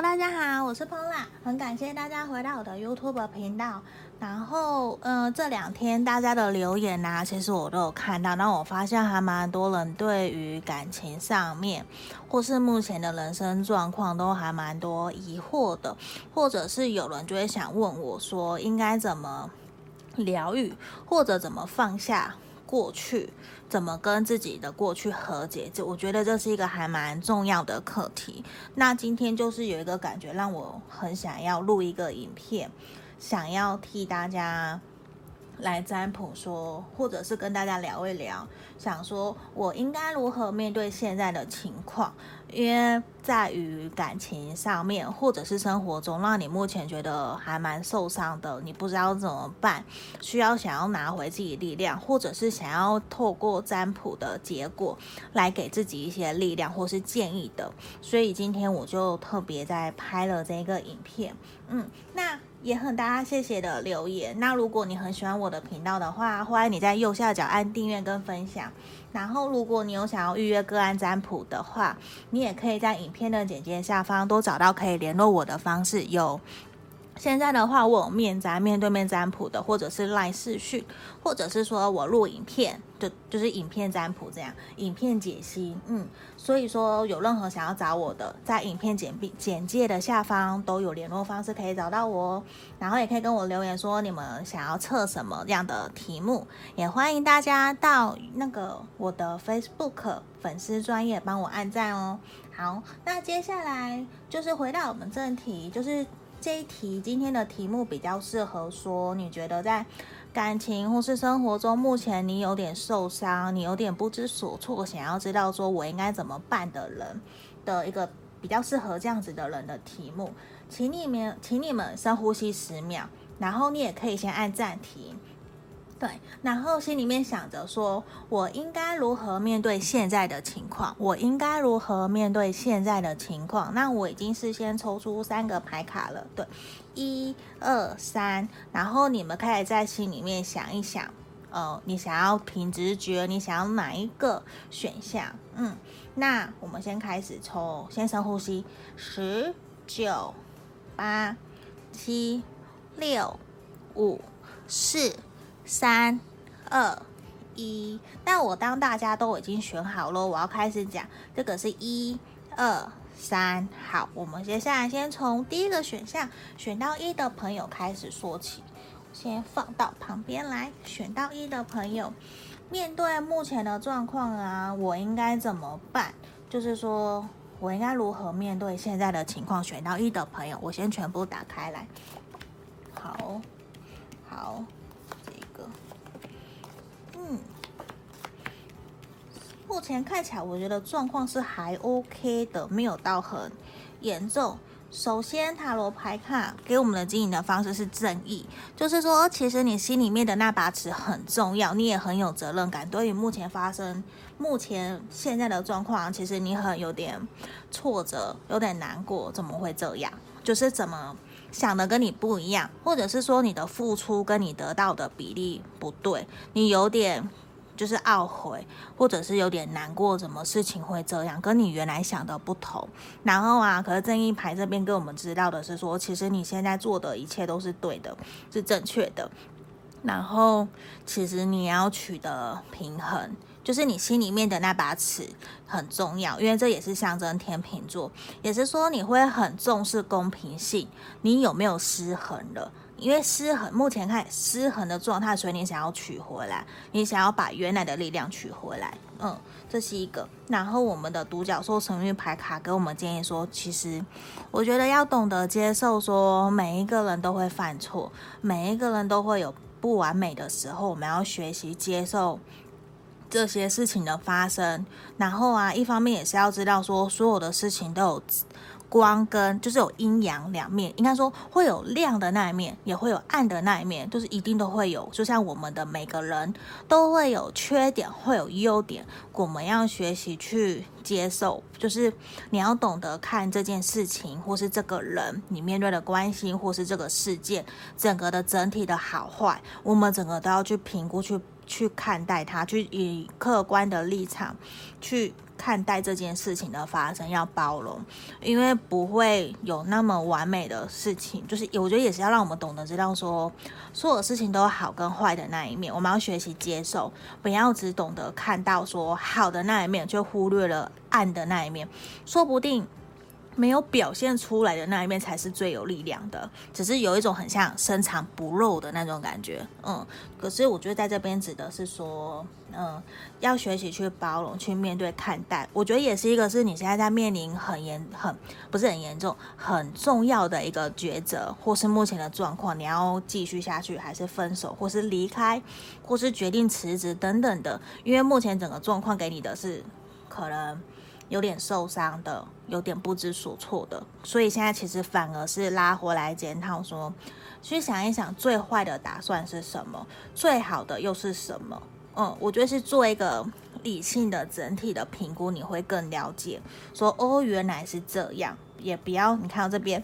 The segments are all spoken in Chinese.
大家好，我是 Pola，很感谢大家回到我的 YouTube 频道。然后，嗯、这两天大家的留言啊，其实我都有看到。那我发现还蛮多人对于感情上面，或是目前的人生状况，都还蛮多疑惑的，或者是有人就会想问我说，应该怎么疗愈，或者怎么放下过去。怎么跟自己的过去和解？这我觉得这是一个还蛮重要的课题。那今天就是有一个感觉，让我很想要录一个影片，想要替大家来占卜说，或者是跟大家聊一聊，想说我应该如何面对现在的情况。因为在于感情上面，或者是生活中，让你目前觉得还蛮受伤的，你不知道怎么办，需要想要拿回自己力量，或者是想要透过占卜的结果来给自己一些力量或是建议的，所以今天我就特别在拍了这个影片，嗯，那也很大家谢谢的留言。那如果你很喜欢我的频道的话，欢迎你在右下角按订阅跟分享。然后，如果你有想要预约个案占卜的话，你也可以在影片的简介下方都找到可以联络我的方式。有。现在的话，我有面占面对面占卜的，或者是 LINE 视讯，或者是说我录影片，就就是影片占卜这样，影片解析，嗯，所以说有任何想要找我的，在影片简简介的下方都有联络方式可以找到我，然后也可以跟我留言说你们想要测什么样的题目，也欢迎大家到那个我的 Facebook 粉丝专业帮我按赞哦。好，那接下来就是回到我们正题，就是。这一题今天的题目比较适合说，你觉得在感情或是生活中，目前你有点受伤，你有点不知所措，想要知道说我应该怎么办的人的一个比较适合这样子的人的题目，请你们，请你们深呼吸十秒，然后你也可以先按暂停。对，然后心里面想着说，我应该如何面对现在的情况？我应该如何面对现在的情况？那我已经事先抽出三个牌卡了，对，一二三，然后你们可以在心里面想一想，呃，你想要凭直觉，你想要哪一个选项？嗯，那我们先开始抽，先深呼吸，十、九、八、七、六、五、四。三、二、一，那我当大家都已经选好了，我要开始讲。这个是一、二、三，好，我们接下来先从第一个选项选到一的朋友开始说起，先放到旁边来。选到一的朋友，面对目前的状况啊，我应该怎么办？就是说我应该如何面对现在的情况？选到一的朋友，我先全部打开来。好，好。嗯，目前看起来，我觉得状况是还 OK 的，没有到很严重。首先，塔罗牌卡给我们的经营的方式是正义，就是说，其实你心里面的那把尺很重要，你也很有责任感。对于目前发生、目前现在的状况，其实你很有点挫折，有点难过，怎么会这样？就是怎么？想的跟你不一样，或者是说你的付出跟你得到的比例不对，你有点就是懊悔，或者是有点难过，什么事情会这样，跟你原来想的不同。然后啊，可是正义牌这边跟我们知道的是说，其实你现在做的一切都是对的，是正确的。然后其实你要取得平衡。就是你心里面的那把尺很重要，因为这也是象征天秤座，也是说你会很重视公平性。你有没有失衡了？因为失衡，目前看失衡的状态，所以你想要取回来，你想要把原来的力量取回来。嗯，这是一个。然后我们的独角兽神諭牌卡给我们建议说，其实我觉得要懂得接受，说每一个人都会犯错，每一个人都会有不完美的时候，我们要学习接受。这些事情的发生，然后啊，一方面也是要知道说，所有的事情都有光跟，就是有阴阳两面，应该说会有亮的那一面，也会有暗的那一面，就是一定都会有。就像我们的每个人都会有缺点，会有优点，我们要学习去接受，就是你要懂得看这件事情，或是这个人你面对的关系，或是这个事件整个的整体的好坏，我们整个都要去评估去。去看待它，去以客观的立场去看待这件事情的发生，要包容，因为不会有那么完美的事情。就是我觉得也是要让我们懂得知道说，所有事情都有好跟坏的那一面，我们要学习接受，不要只懂得看到说好的那一面，就忽略了暗的那一面，说不定。没有表现出来的那一面才是最有力量的，只是有一种很像深藏不露的那种感觉，嗯。可是我觉得在这边指的是说，嗯，要学习去包容、去面对、看待。我觉得也是一个是你现在在面临很严、很不是很严重、很重要的一个抉择，或是目前的状况，你要继续下去，还是分手，或是离开，或是决定辞职等等的。因为目前整个状况给你的是可能。有点受伤的，有点不知所措的，所以现在其实反而是拉回来检讨，说去想一想最坏的打算是什么，最好的又是什么？嗯，我觉得是做一个理性的整体的评估，你会更了解。说哦，原来是这样，也不要你看到这边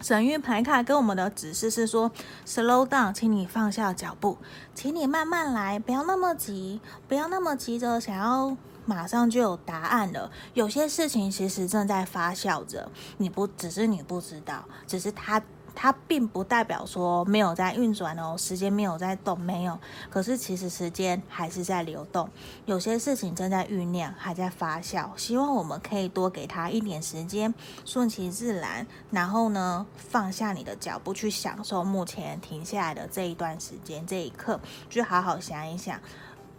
神諭牌卡跟我们的指示是说，slow down，请你放下脚步，请你慢慢来，不要那么急，不要那么急着想要。马上就有答案了。有些事情其实正在发酵着，你不只是你不知道，只是它它并不代表说没有在运转哦，时间没有在动，没有。可是其实时间还是在流动，有些事情正在酝酿，还在发酵。希望我们可以多给他一点时间，顺其自然。然后呢，放下你的脚步，去享受目前停下来的这一段时间，这一刻，去好好想一想。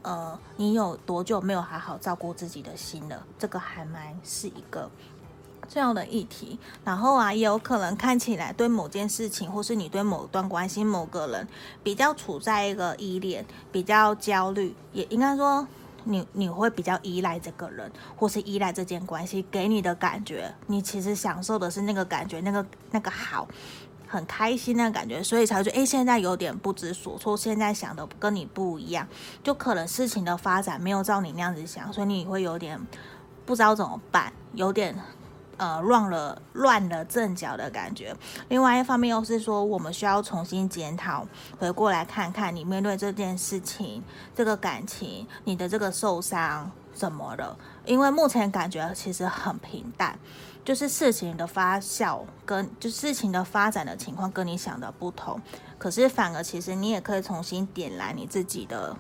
呃，你有多久没有好好照顾自己的心了？这个还蛮是一个重要的议题。然后啊，也有可能看起来对某件事情，或是你对某段关系、某个人比较处在一个依恋，比较焦虑，也应该说你你会比较依赖这个人，或是依赖这件关系给你的感觉。你其实享受的是那个感觉，那个那个好。很开心的感觉，所以才会觉得，诶，现在有点不知所措，现在想的跟你不一样，就可能事情的发展没有照你那样子想，所以你会有点不知道怎么办，有点呃乱了乱了阵脚的感觉。另外一方面又是说，我们需要重新检讨，回过来看看你面对这件事情、这个感情、你的这个受伤怎么了？因为目前感觉其实很平淡。就是事情的发酵跟就事情的发展的情况跟你想的不同，可是反而其实你也可以重新点燃你自己的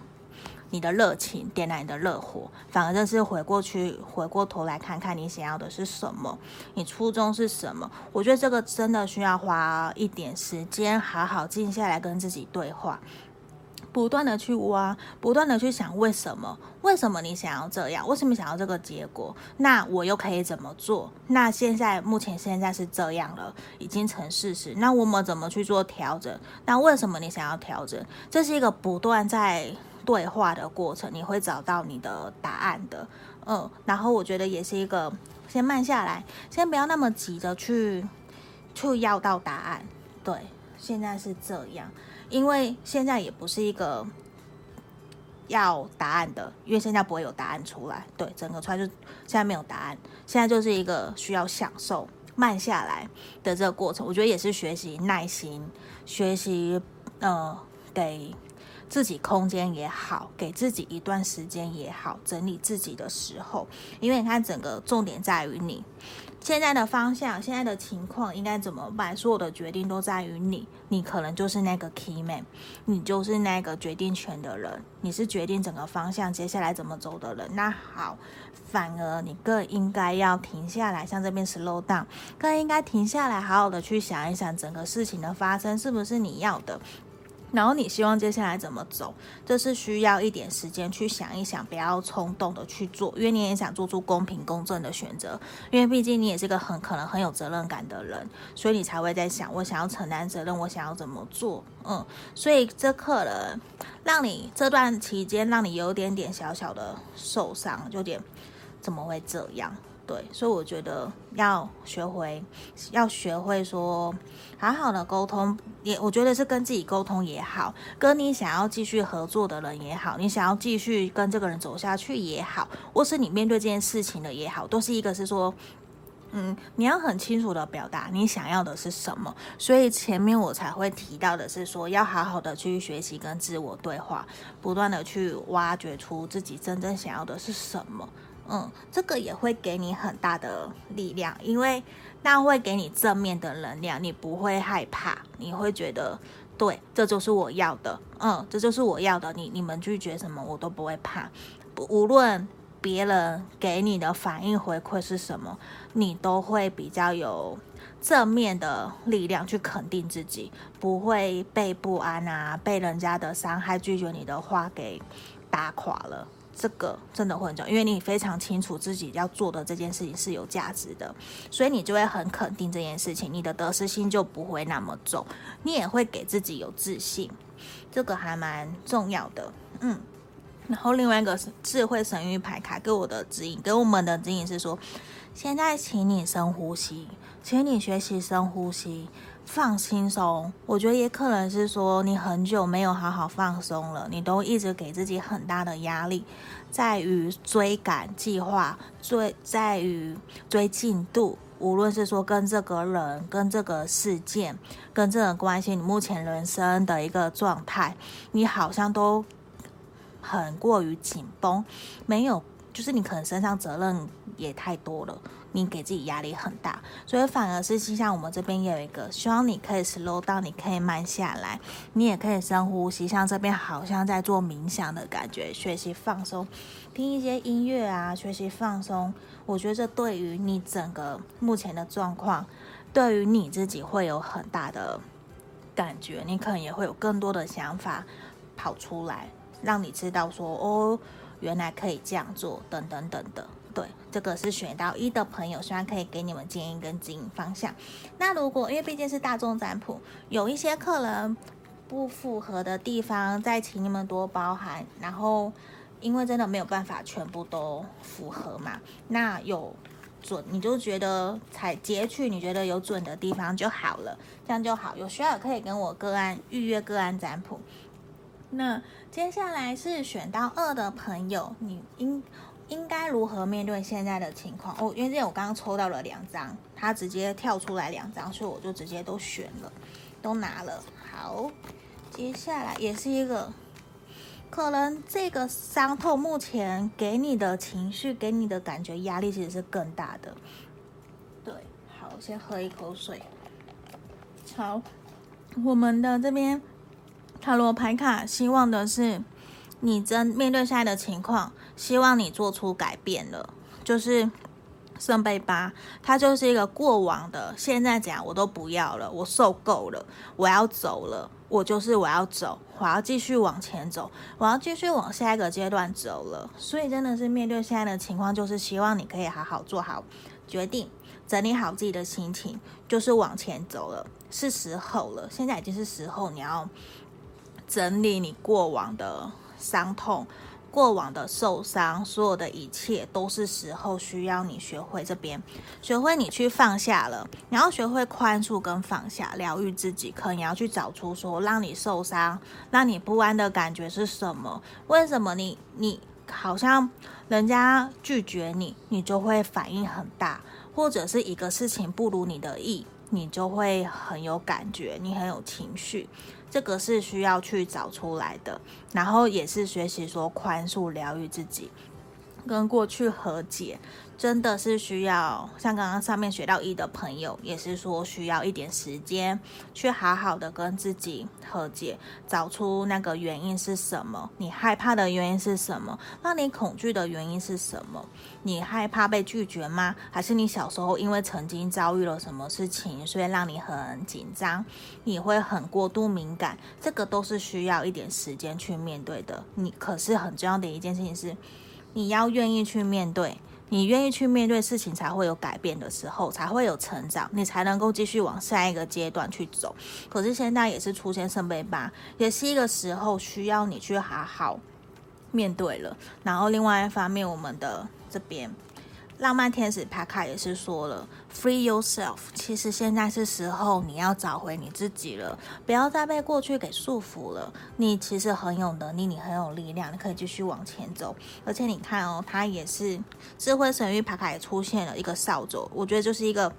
你的热情，点燃你的热火，反而就是回过去回过头来看看你想要的是什么，你初衷是什么？我觉得这个真的需要花一点时间，好好静下来跟自己对话。不断的去挖，不断的去想为什么？为什么你想要这样？为什么想要这个结果？那我又可以怎么做？那现在目前现在是这样了，已经成事实。那我们怎么去做调整？那为什么你想要调整？这是一个不断在对话的过程，你会找到你的答案的。嗯，然后我觉得也是一个先慢下来，先不要那么急着去去要到答案。对，现在是这样。因为现在也不是一个要答案的，因为现在不会有答案出来。对，整个出来就现在没有答案，现在就是一个需要享受慢下来的这个过程。我觉得也是学习耐心，学习呃给自己空间也好，给自己一段时间也好，整理自己的时候。因为你看，整个重点在于你。现在的方向，现在的情况应该怎么办？所有的决定都在于你，你可能就是那个 key man，你就是那个决定权的人，你是决定整个方向接下来怎么走的人。那好，反而你更应该要停下来，像这边 slow down，更应该停下来，好好的去想一想整个事情的发生是不是你要的。然后你希望接下来怎么走？这是需要一点时间去想一想，不要冲动的去做，因为你也想做出公平公正的选择。因为毕竟你也是个很可能很有责任感的人，所以你才会在想，我想要承担责任，我想要怎么做？嗯，所以这可能让你这段期间让你有点点小小的受伤，有点怎么会这样？对，所以我觉得要学会，要学会说好好的沟通，也我觉得是跟自己沟通也好，跟你想要继续合作的人也好，你想要继续跟这个人走下去也好，或是你面对这件事情的也好，都是一个是说，嗯，你要很清楚的表达你想要的是什么，所以前面我才会提到的是说，要好好的去学习跟自我对话，不断的去挖掘出自己真正想要的是什么。嗯，这个也会给你很大的力量，因为那会给你正面的能量，你不会害怕，你会觉得对，这就是我要的。嗯，这就是我要的。你你们拒绝什么，我都不会怕，无论。别人给你的反应回馈是什么，你都会比较有正面的力量去肯定自己，不会被不安啊，被人家的伤害、拒绝你的话给打垮了。这个真的会很重，因为你非常清楚自己要做的这件事情是有价值的，所以你就会很肯定这件事情，你的得失心就不会那么重，你也会给自己有自信，这个还蛮重要的，嗯。然后另外一个智慧神谕牌卡给我的指引，给我们的指引是说，现在请你深呼吸，请你学习深呼吸，放轻松。我觉得也可能是说你很久没有好好放松了，你都一直给自己很大的压力，在于追赶计划，追在于追进度，无论是说跟这个人、跟这个事件、跟这个关系，你目前人生的一个状态，你好像都。很过于紧绷，没有，就是你可能身上责任也太多了，你给自己压力很大，所以反而是像我们这边也有一个，希望你可以 slow down，你可以慢下来，你也可以深呼吸，像这边好像在做冥想的感觉，学习放松，听一些音乐啊，学习放松，我觉得这对于你整个目前的状况，对于你自己会有很大的感觉，你可能也会有更多的想法跑出来。让你知道说哦，原来可以这样做，等等等等。对，这个是选到一的朋友，希望可以给你们建议跟指引方向。那如果因为毕竟是大众占卜，有一些客人不符合的地方，再请你们多包涵。然后，因为真的没有办法全部都符合嘛，那有准你就觉得采截取你觉得有准的地方就好了，这样就好。有需要可以跟我个案预约个案占卜。那接下来是选到二的朋友，你应应该如何面对现在的情况？哦，因为这我刚刚抽到了两张，他直接跳出来两张，所以我就直接都选了，都拿了。好，接下来也是一个，可能这个伤痛目前给你的情绪，给你的感觉压力其实是更大的。对，好，先喝一口水。好，我们的这边。塔罗牌卡希望的是你真面对现在的情况，希望你做出改变了。就是圣杯八，它就是一个过往的，现在讲我都不要了，我受够了，我要走了，我就是我要走，我要继续往前走，我要继续往下一个阶段走了。所以真的是面对现在的情况，就是希望你可以好好做好决定，整理好自己的心情，就是往前走了，是时候了。现在已经是时候，你要。整理你过往的伤痛、过往的受伤，所有的一切都是时候需要你学会这边，学会你去放下了，你要学会宽恕跟放下，疗愈自己。可你要去找出说让你受伤、让你不安的感觉是什么？为什么你你好像人家拒绝你，你就会反应很大，或者是一个事情不如你的意，你就会很有感觉，你很有情绪。这个是需要去找出来的，然后也是学习说宽恕、疗愈自己，跟过去和解。真的是需要像刚刚上面学到一的朋友，也是说需要一点时间去好好的跟自己和解，找出那个原因是什么，你害怕的原因是什么，让你恐惧的原因是什么？你害怕被拒绝吗？还是你小时候因为曾经遭遇了什么事情，所以让你很紧张，你会很过度敏感？这个都是需要一点时间去面对的。你可是很重要的一件事情是，你要愿意去面对。你愿意去面对事情，才会有改变的时候，才会有成长，你才能够继续往下一个阶段去走。可是现在也是出现圣杯八，也是一个时候需要你去好好面对了。然后另外一方面，我们的这边浪漫天使帕卡也是说了，Free yourself。其实现在是时候你要找回你自己了，不要再被过去给束缚了。你其实很有能力，你很有力量，你可以继续往前走。而且你看哦，他也是智慧神域帕卡也出现了一个扫帚，我觉得就是一个。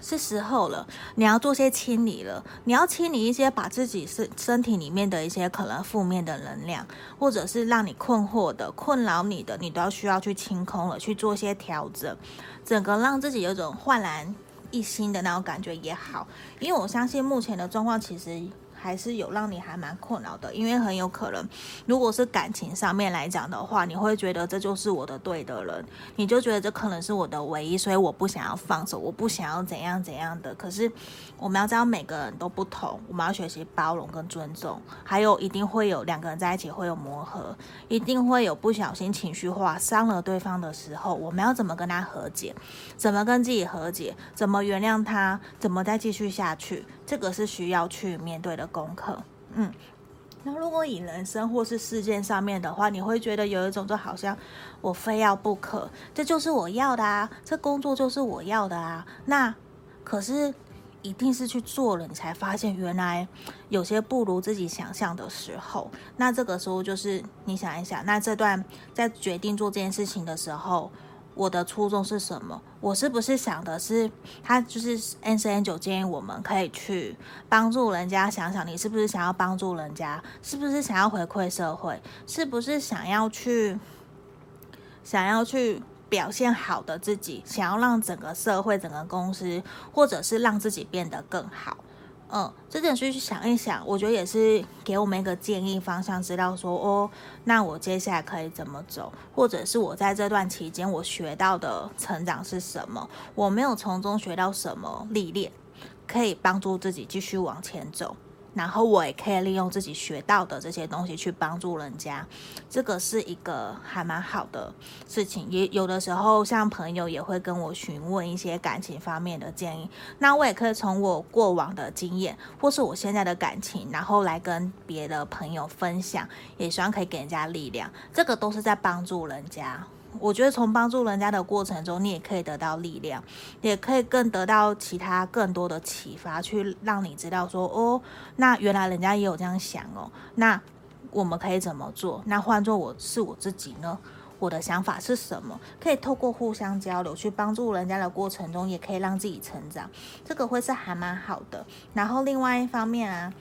是时候了，你要做些清理了。你要清理一些把自己身身体里面的一些可能负面的能量，或者是让你困惑的、困扰你的，你都要需要去清空了，去做些调整，整个让自己有种焕然一新的那种感觉也好。因为我相信目前的状况其实。还是有让你还蛮困扰的，因为很有可能，如果是感情上面来讲的话，你会觉得这就是我的对的人，你就觉得这可能是我的唯一，所以我不想要放手，我不想要怎样怎样的。可是我们要知道每个人都不同，我们要学习包容跟尊重，还有一定会有两个人在一起会有磨合，一定会有不小心情绪化伤了对方的时候，我们要怎么跟他和解，怎么跟自己和解，怎么原谅他，怎么再继续下去。这个是需要去面对的功课，嗯，那如果以人生或是事件上面的话，你会觉得有一种就好像我非要不可，这就是我要的啊，这工作就是我要的啊，那可是一定是去做了，你才发现原来有些不如自己想象的时候，那这个时候就是你想一想，那这段在决定做这件事情的时候。我的初衷是什么？我是不是想的是，他就是 Angel 建议我们可以去帮助人家。想想你是不是想要帮助人家？是不是想要回馈社会？是不是想要去想要去表现好的自己？想要让整个社会、整个公司，或者是让自己变得更好？嗯，这件事去想一想，我觉得也是给我们一个建议方向，知道说哦，那我接下来可以怎么走，或者是我在这段期间我学到的成长是什么，我没有从中学到什么历练，可以帮助自己继续往前走。然后我也可以利用自己学到的这些东西去帮助人家，这个是一个还蛮好的事情。也有的时候，像朋友也会跟我询问一些感情方面的建议，那我也可以从我过往的经验，或是我现在的感情，然后来跟别的朋友分享，也希望可以给人家力量。这个都是在帮助人家。我觉得从帮助人家的过程中，你也可以得到力量，也可以更得到其他更多的启发，去让你知道说，哦，那原来人家也有这样想哦，那我们可以怎么做？那换做我是我自己呢？我的想法是什么？可以透过互相交流去帮助人家的过程中，也可以让自己成长，这个会是还蛮好的。然后另外一方面啊。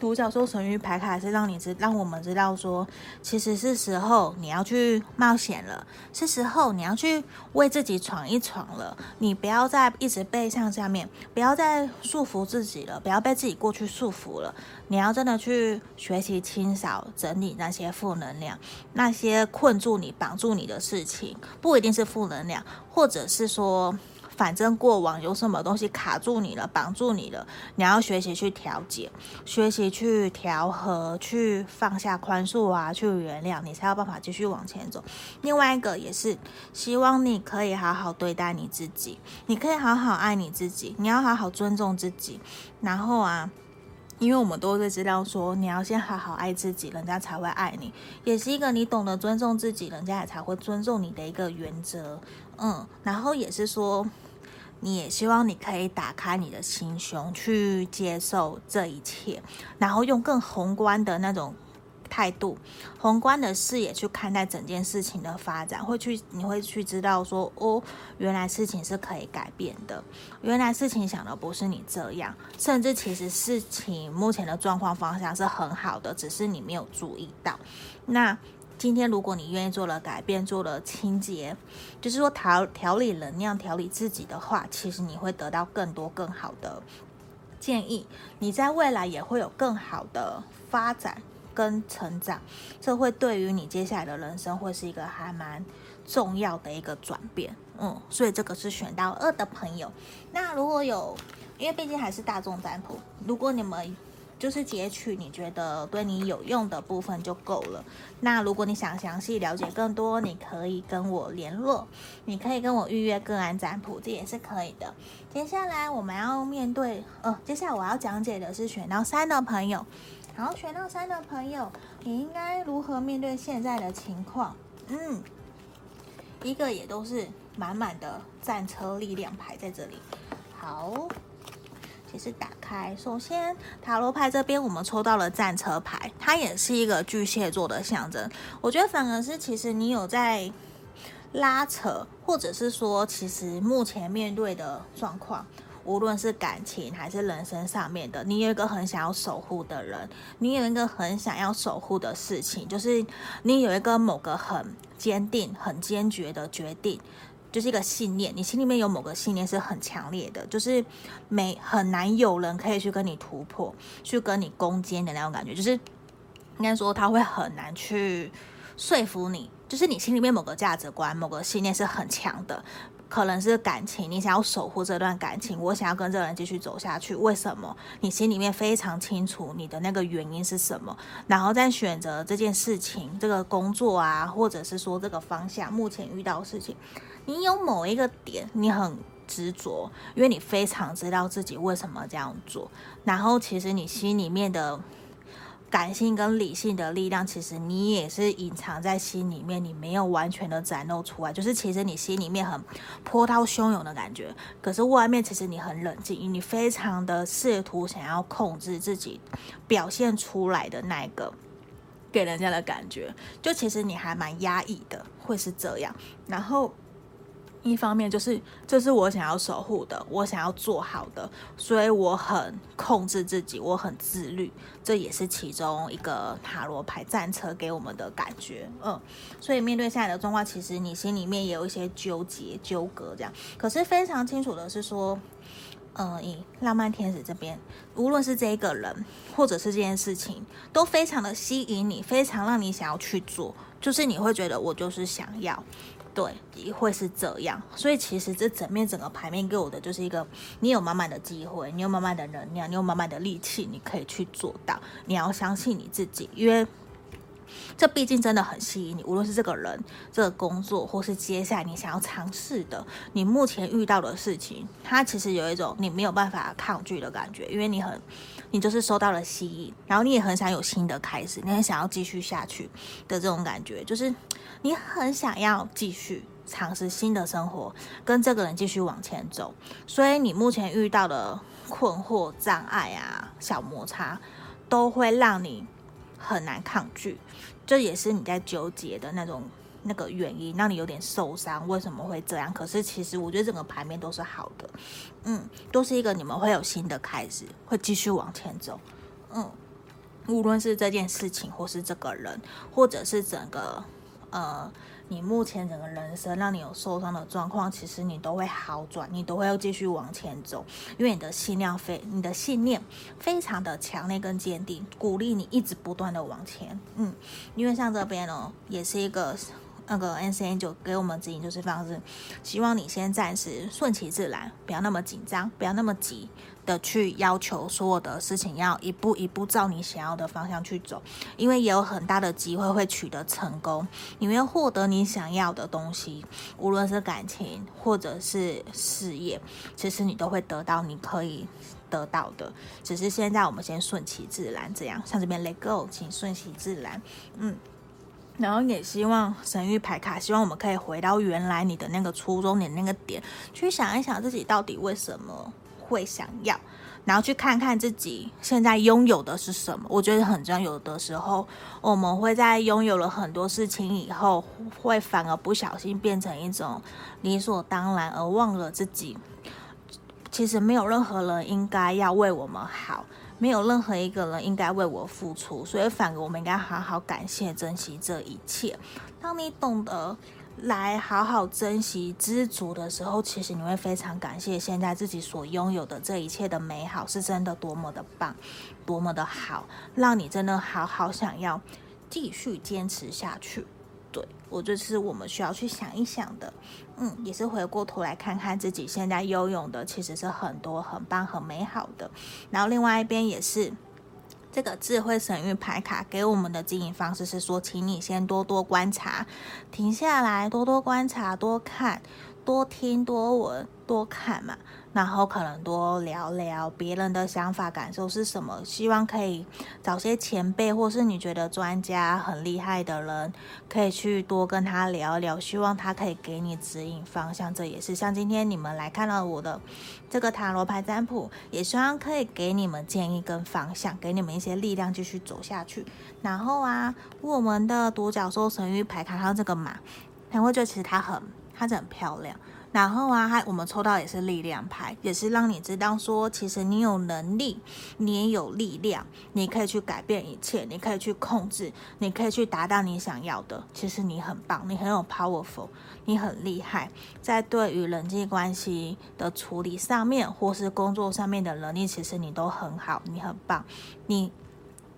独角兽神諭牌卡是让你知，让我们知道说，其实是时候你要去冒险了，是时候你要去为自己闯一闯了。你不要再一直背向下面，不要再束缚自己了，不要被自己过去束缚了。你要真的去学习清扫、整理那些负能量，那些困住你、绑住你的事情，不一定是负能量，或者是说。反正过往有什么东西卡住你了、绑住你了，你要学习去调节，学习去调和，去放下、宽恕啊，去原谅，你才有办法继续往前走。另外一个也是希望你可以好好对待你自己，你可以好好爱你自己，你要好好尊重自己。然后啊，因为我们都会知道说，你要先好好爱自己，人家才会爱你，也是一个你懂得尊重自己，人家也才会尊重你的一个原则。嗯，然后也是说。你也希望你可以打开你的心胸，去接受这一切，然后用更宏观的那种态度、宏观的视野去看待整件事情的发展，会去你会去知道说，哦，原来事情是可以改变的，原来事情想的不是你这样，甚至其实事情目前的状况方向是很好的，只是你没有注意到。那。今天，如果你愿意做了改变，做了清洁，就是说调调理能量、调理自己的话，其实你会得到更多更好的建议。你在未来也会有更好的发展跟成长，这会对于你接下来的人生会是一个还蛮重要的一个转变。嗯，所以这个是选到二的朋友。那如果有，因为毕竟还是大众占卜，如果你们。就是截取你觉得对你有用的部分就够了。那如果你想详细了解更多，你可以跟我联络，你可以跟我预约个案占卜，这也是可以的。接下来我们要面对，呃，接下来我要讲解的是选到三的朋友。好，选到三的朋友，你应该如何面对现在的情况？嗯，一个也都是满满的战车力量牌在这里。好，是打开，首先塔罗牌这边我们抽到了战车牌，它也是一个巨蟹座的象征。我觉得反而是其实你有在拉扯，或者是说其实目前面对的状况。无论是感情还是人生上面的，你有一个很想要守护的人，你有一个很想要守护的事情，就是你有一个某个很坚定、很坚决的决定，就是一个信念，你心里面有某个信念是很强烈的，就是没很难有人可以去跟你突破、去跟你攻坚的那种感觉，就是应该说他会很难去说服你，就是你心里面某个价值观、某个信念是很强的。可能是感情，你想要守护这段感情，我想要跟这个人继续走下去。为什么？你心里面非常清楚你的那个原因是什么，然后再选择这件事情、这个工作啊，或者是说这个方向，目前遇到的事情，你有某一个点你很执着，因为你非常知道自己为什么这样做，然后其实你心里面的。感性跟理性的力量，其实你也是隐藏在心里面，你没有完全的展露出来。就是其实你心里面很波涛汹涌的感觉，可是外面其实你很冷静，你非常的试图想要控制自己表现出来的那个给人家的感觉，就其实你还蛮压抑的，会是这样。然后。一方面就是这是我想要守护的，我想要做好的，所以我很控制自己，我很自律，这也是其中一个塔罗牌战车给我们的感觉。嗯，所以面对现在的状况，其实你心里面也有一些纠结、纠葛这样。可是非常清楚的是说，嗯，以浪漫天使这边，无论是这一个人或者是这件事情，都非常的吸引你，非常让你想要去做，就是你会觉得我就是想要。对，也会是这样，所以其实这整面整个牌面给我的就是一个，你有满满的机会，你有满满的能量，你有满满的力气，你可以去做到。你要相信你自己，因为这毕竟真的很吸引你。无论是这个人、这个工作，或是接下来你想要尝试的，你目前遇到的事情，它其实有一种你没有办法抗拒的感觉，因为你很，你就是受到了吸引，然后你也很想有新的开始，你很想要继续下去的这种感觉，就是。你很想要继续尝试新的生活，跟这个人继续往前走，所以你目前遇到的困惑、障碍啊、小摩擦，都会让你很难抗拒。这也是你在纠结的那种那个原因，让你有点受伤。为什么会这样？可是其实我觉得整个牌面都是好的，嗯，都是一个你们会有新的开始，会继续往前走，嗯，无论是这件事情，或是这个人，或者是整个。呃，你目前整个人生让你有受伤的状况，其实你都会好转，你都会要继续往前走，因为你的信念非你的信念非常的强烈跟坚定，鼓励你一直不断的往前。嗯，因为像这边呢，也是一个那个 NCN 就给我们指引，就是方式，希望你先暂时顺其自然，不要那么紧张，不要那么急。的去要求所有的事情要一步一步照你想要的方向去走，因为也有很大的机会会取得成功，你会获得你想要的东西，无论是感情或者是事业，其实你都会得到你可以得到的。只是现在我们先顺其自然，这样像这边 Let Go，请顺其自然，嗯，然后也希望神域牌卡，希望我们可以回到原来你的那个初衷，你那个点，去想一想自己到底为什么。会想要，然后去看看自己现在拥有的是什么。我觉得很重要。有的时候，我们会在拥有了很多事情以后，会反而不小心变成一种理所当然，而忘了自己。其实没有任何人应该要为我们好，没有任何一个人应该为我付出。所以，反而我们应该好好感谢、珍惜这一切。当你懂得。来好好珍惜、知足的时候，其实你会非常感谢现在自己所拥有的这一切的美好，是真的多么的棒，多么的好，让你真的好好想要继续坚持下去。对，我这是我们需要去想一想的，嗯，也是回过头来看看自己现在拥有的，其实是很多很棒、很美好的。然后另外一边也是。这个智慧神域牌卡给我们的经营方式是说，请你先多多观察，停下来，多多观察，多看，多听多闻多看嘛。然后可能多聊聊别人的想法感受是什么，希望可以找些前辈或是你觉得专家很厉害的人，可以去多跟他聊聊，希望他可以给你指引方向。这也是像今天你们来看到我的这个塔罗牌占卜，也希望可以给你们建议跟方向，给你们一些力量继续走下去。然后啊，我们的独角兽神域牌卡上这个马，你会觉得其实它很，它很漂亮。然后啊，还我们抽到也是力量牌，也是让你知道说，其实你有能力，你也有力量，你可以去改变一切，你可以去控制，你可以去达到你想要的。其实你很棒，你很有 powerful，你很厉害，在对于人际关系的处理上面，或是工作上面的能力，其实你都很好，你很棒，你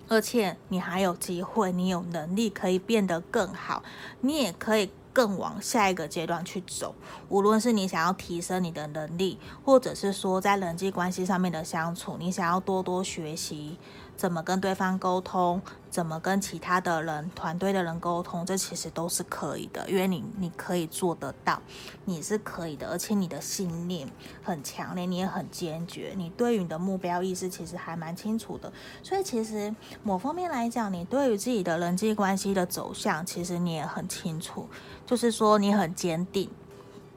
而且你还有机会，你有能力可以变得更好，你也可以。更往下一个阶段去走，无论是你想要提升你的能力，或者是说在人际关系上面的相处，你想要多多学习。怎么跟对方沟通？怎么跟其他的人、团队的人沟通？这其实都是可以的，因为你你可以做得到，你是可以的，而且你的信念很强烈，你也很坚决，你对于你的目标意识其实还蛮清楚的。所以其实某方面来讲，你对于自己的人际关系的走向，其实你也很清楚，就是说你很坚定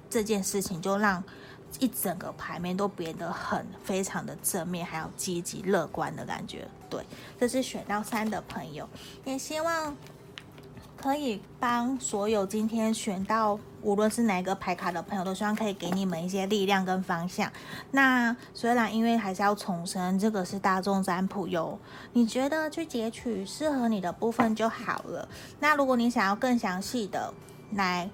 这件事情，就让。一整个牌面都变得很非常的正面，还有积极乐观的感觉。对，这是选到三的朋友，也希望可以帮所有今天选到无论是哪个牌卡的朋友，都希望可以给你们一些力量跟方向。那虽然因为还是要重申，这个是大众占卜，哟你觉得去截取适合你的部分就好了。那如果你想要更详细的来。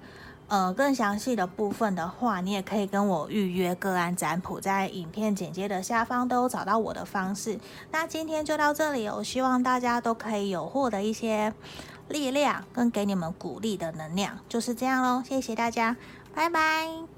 呃，更详细的部分的话，你也可以跟我预约个案占卜，在影片简介的下方都有找到我的方式。那今天就到这里，我希望大家都可以有获得一些力量，跟给你们鼓励的能量，就是这样喽。谢谢大家，拜拜。